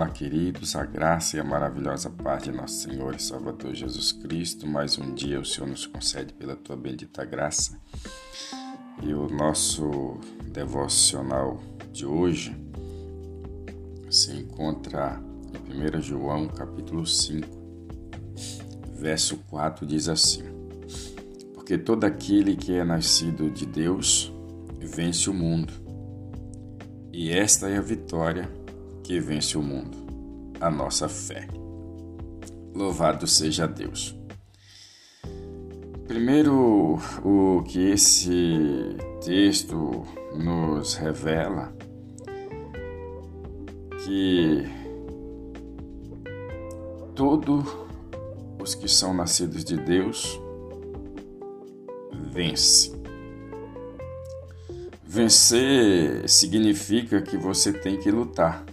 Olá, queridos, a graça e a maravilhosa paz de nosso Senhor e Salvador Jesus Cristo. Mais um dia o Senhor nos concede pela tua bendita graça. E o nosso devocional de hoje se encontra em 1 João, capítulo 5, verso 4, diz assim: Porque todo aquele que é nascido de Deus vence o mundo. E esta é a vitória que vence o mundo, a nossa fé. Louvado seja Deus. Primeiro, o que esse texto nos revela que todos os que são nascidos de Deus vence. Vencer significa que você tem que lutar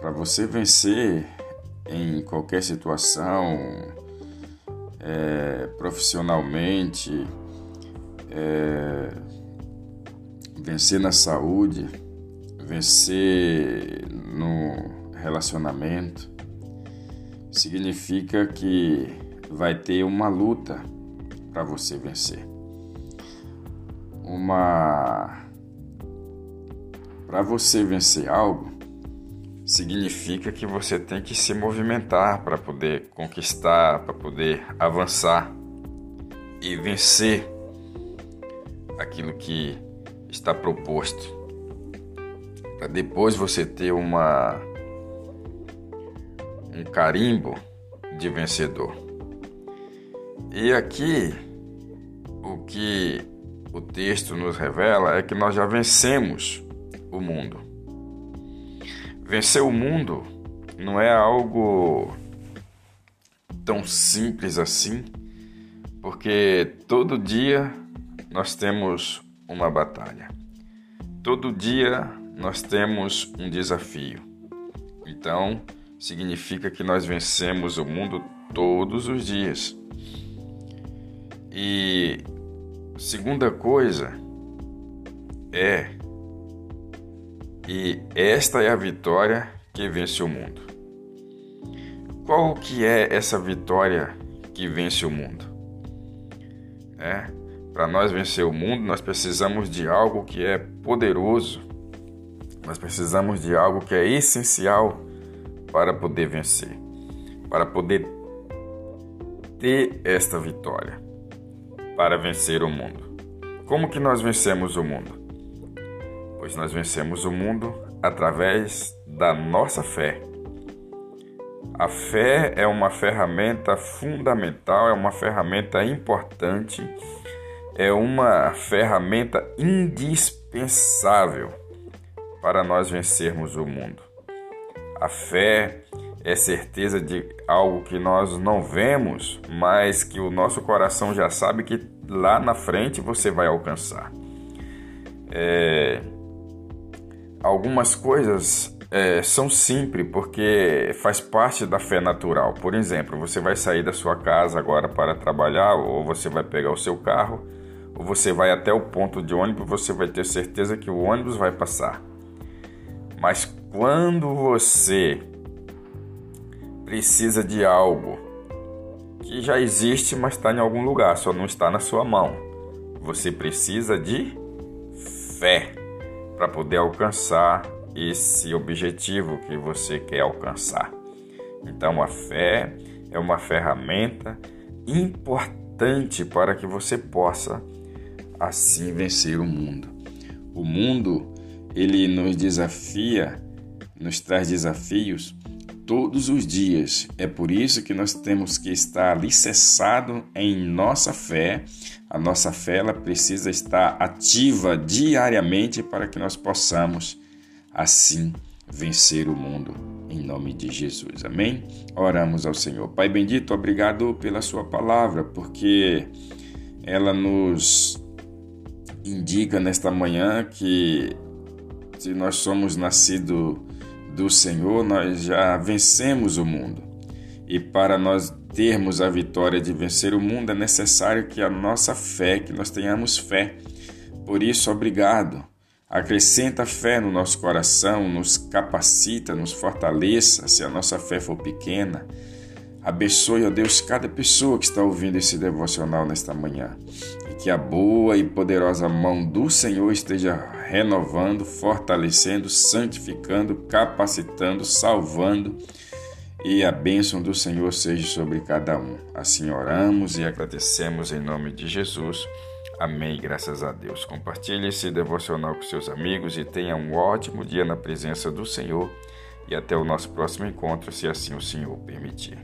para você vencer em qualquer situação, é, profissionalmente, é, vencer na saúde, vencer no relacionamento, significa que vai ter uma luta para você vencer. Uma para você vencer algo, significa que você tem que se movimentar para poder conquistar, para poder avançar e vencer aquilo que está proposto. Para depois você ter uma um carimbo de vencedor. E aqui o que o texto nos revela é que nós já vencemos o mundo. Vencer o mundo não é algo tão simples assim, porque todo dia nós temos uma batalha. Todo dia nós temos um desafio. Então, significa que nós vencemos o mundo todos os dias. E segunda coisa é e esta é a vitória que vence o mundo. Qual que é essa vitória que vence o mundo? É, para nós vencer o mundo, nós precisamos de algo que é poderoso. Nós precisamos de algo que é essencial para poder vencer, para poder ter esta vitória, para vencer o mundo. Como que nós vencemos o mundo? Pois nós vencemos o mundo através da nossa fé. A fé é uma ferramenta fundamental, é uma ferramenta importante, é uma ferramenta indispensável para nós vencermos o mundo. A fé é certeza de algo que nós não vemos, mas que o nosso coração já sabe que lá na frente você vai alcançar. É, algumas coisas é, são simples porque faz parte da fé natural. Por exemplo, você vai sair da sua casa agora para trabalhar, ou você vai pegar o seu carro, ou você vai até o ponto de ônibus, você vai ter certeza que o ônibus vai passar. Mas quando você precisa de algo que já existe, mas está em algum lugar, só não está na sua mão, você precisa de fé para poder alcançar esse objetivo que você quer alcançar. Então, a fé é uma ferramenta importante para que você possa assim vencer o mundo. O mundo, ele nos desafia, nos traz desafios todos os dias. É por isso que nós temos que estar alicerçado em nossa fé. A nossa fé ela precisa estar ativa diariamente para que nós possamos assim vencer o mundo em nome de Jesus. Amém? Oramos ao Senhor. Pai bendito, obrigado pela sua palavra, porque ela nos indica nesta manhã que se nós somos nascidos do Senhor, nós já vencemos o mundo. E para nós termos a vitória de vencer o mundo, é necessário que a nossa fé, que nós tenhamos fé. Por isso, obrigado. Acrescenta fé no nosso coração, nos capacita, nos fortaleça, se a nossa fé for pequena. Abençoe, ó Deus, cada pessoa que está ouvindo esse devocional nesta manhã. E que a boa e poderosa mão do Senhor esteja renovando, fortalecendo, santificando, capacitando, salvando. E a bênção do Senhor seja sobre cada um. Assim oramos e agradecemos em nome de Jesus. Amém, graças a Deus. Compartilhe esse devocional com seus amigos e tenha um ótimo dia na presença do Senhor. E até o nosso próximo encontro, se assim o Senhor permitir.